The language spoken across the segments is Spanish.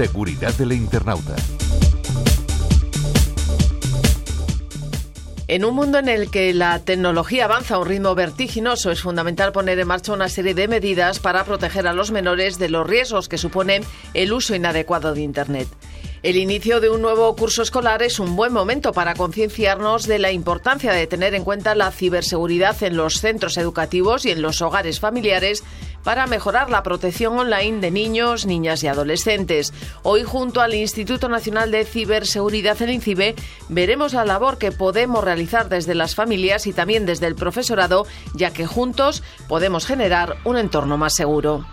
Seguridad del internauta. En un mundo en el que la tecnología avanza a un ritmo vertiginoso, es fundamental poner en marcha una serie de medidas para proteger a los menores de los riesgos que supone el uso inadecuado de Internet. El inicio de un nuevo curso escolar es un buen momento para concienciarnos de la importancia de tener en cuenta la ciberseguridad en los centros educativos y en los hogares familiares para mejorar la protección online de niños, niñas y adolescentes. Hoy, junto al Instituto Nacional de Ciberseguridad, el INCIBE, veremos la labor que podemos realizar desde las familias y también desde el profesorado, ya que juntos podemos generar un entorno más seguro.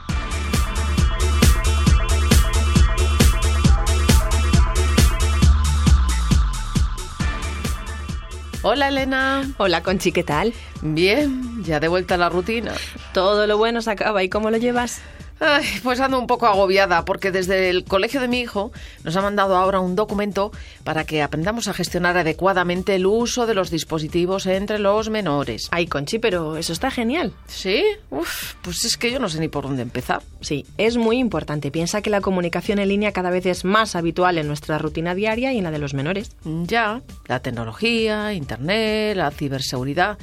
Hola Elena. Hola Conchi, ¿qué tal? Bien, ya de vuelta a la rutina. Todo lo bueno se acaba. ¿Y cómo lo llevas? Ay, pues ando un poco agobiada porque desde el colegio de mi hijo nos ha mandado ahora un documento para que aprendamos a gestionar adecuadamente el uso de los dispositivos entre los menores. Ay, Conchi, pero eso está genial. ¿Sí? Uf, pues es que yo no sé ni por dónde empezar. Sí, es muy importante. Piensa que la comunicación en línea cada vez es más habitual en nuestra rutina diaria y en la de los menores. Ya, la tecnología, Internet, la ciberseguridad.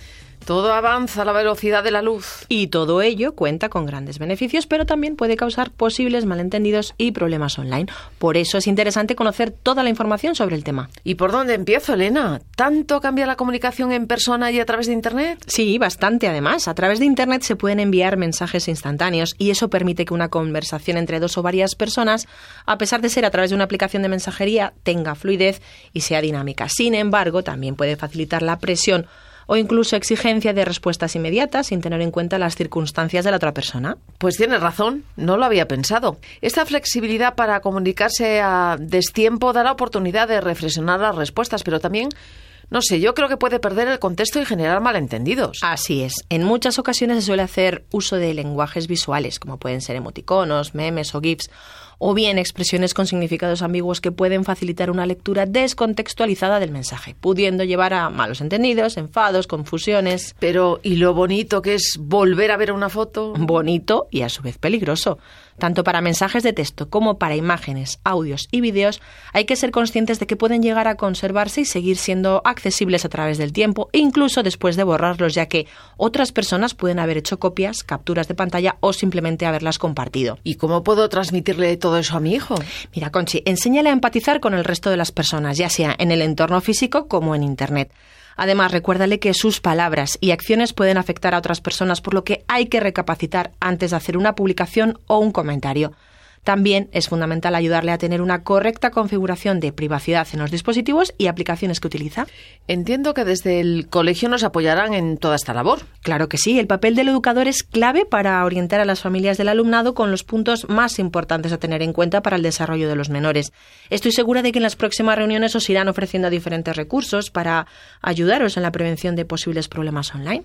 Todo avanza a la velocidad de la luz. Y todo ello cuenta con grandes beneficios, pero también puede causar posibles malentendidos y problemas online. Por eso es interesante conocer toda la información sobre el tema. ¿Y por dónde empiezo, Elena? ¿Tanto cambia la comunicación en persona y a través de Internet? Sí, bastante además. A través de Internet se pueden enviar mensajes instantáneos y eso permite que una conversación entre dos o varias personas, a pesar de ser a través de una aplicación de mensajería, tenga fluidez y sea dinámica. Sin embargo, también puede facilitar la presión o incluso exigencia de respuestas inmediatas sin tener en cuenta las circunstancias de la otra persona. Pues tienes razón, no lo había pensado. Esta flexibilidad para comunicarse a destiempo da la oportunidad de reflexionar las respuestas, pero también no sé, yo creo que puede perder el contexto y generar malentendidos. Así es. En muchas ocasiones se suele hacer uso de lenguajes visuales, como pueden ser emoticonos, memes o GIFs, o bien expresiones con significados ambiguos que pueden facilitar una lectura descontextualizada del mensaje, pudiendo llevar a malos entendidos, enfados, confusiones. Pero, ¿y lo bonito que es volver a ver una foto? Bonito y a su vez peligroso. Tanto para mensajes de texto como para imágenes, audios y vídeos, hay que ser conscientes de que pueden llegar a conservarse y seguir siendo accesibles a través del tiempo, incluso después de borrarlos, ya que otras personas pueden haber hecho copias, capturas de pantalla o simplemente haberlas compartido. ¿Y cómo puedo transmitirle todo eso a mi hijo? Mira, Conchi, enséñale a empatizar con el resto de las personas, ya sea en el entorno físico como en Internet. Además, recuérdale que sus palabras y acciones pueden afectar a otras personas, por lo que hay que recapacitar antes de hacer una publicación o un comentario. También es fundamental ayudarle a tener una correcta configuración de privacidad en los dispositivos y aplicaciones que utiliza. Entiendo que desde el colegio nos apoyarán en toda esta labor. Claro que sí, el papel del educador es clave para orientar a las familias del alumnado con los puntos más importantes a tener en cuenta para el desarrollo de los menores. Estoy segura de que en las próximas reuniones os irán ofreciendo diferentes recursos para ayudaros en la prevención de posibles problemas online.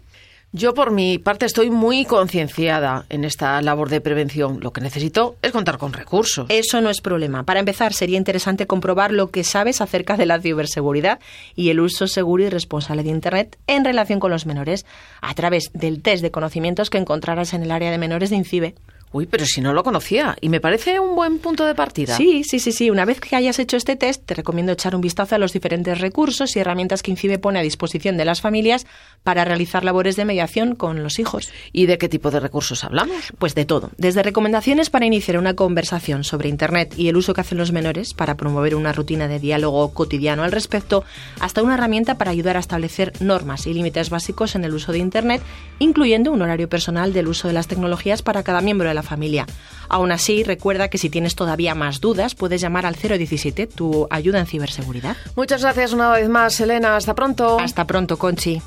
Yo, por mi parte, estoy muy concienciada en esta labor de prevención. Lo que necesito es contar con recursos. Eso no es problema. Para empezar, sería interesante comprobar lo que sabes acerca de la ciberseguridad y el uso seguro y responsable de Internet en relación con los menores a través del test de conocimientos que encontrarás en el área de menores de INCIBE. Uy, pero si no lo conocía y me parece un buen punto de partida. Sí, sí, sí, sí. Una vez que hayas hecho este test, te recomiendo echar un vistazo a los diferentes recursos y herramientas que INCIBE pone a disposición de las familias para realizar labores de mediación con los hijos. ¿Y de qué tipo de recursos hablamos? Pues de todo. Desde recomendaciones para iniciar una conversación sobre Internet y el uso que hacen los menores para promover una rutina de diálogo cotidiano al respecto, hasta una herramienta para ayudar a establecer normas y límites básicos en el uso de Internet, incluyendo un horario personal del uso de las tecnologías para cada miembro de la familia. Aún así, recuerda que si tienes todavía más dudas, puedes llamar al 017, tu ayuda en ciberseguridad. Muchas gracias una vez más, Elena. Hasta pronto. Hasta pronto, Conchi.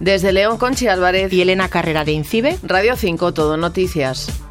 Desde León, Conchi Álvarez y Elena Carrera de Incibe, Radio 5, Todo Noticias.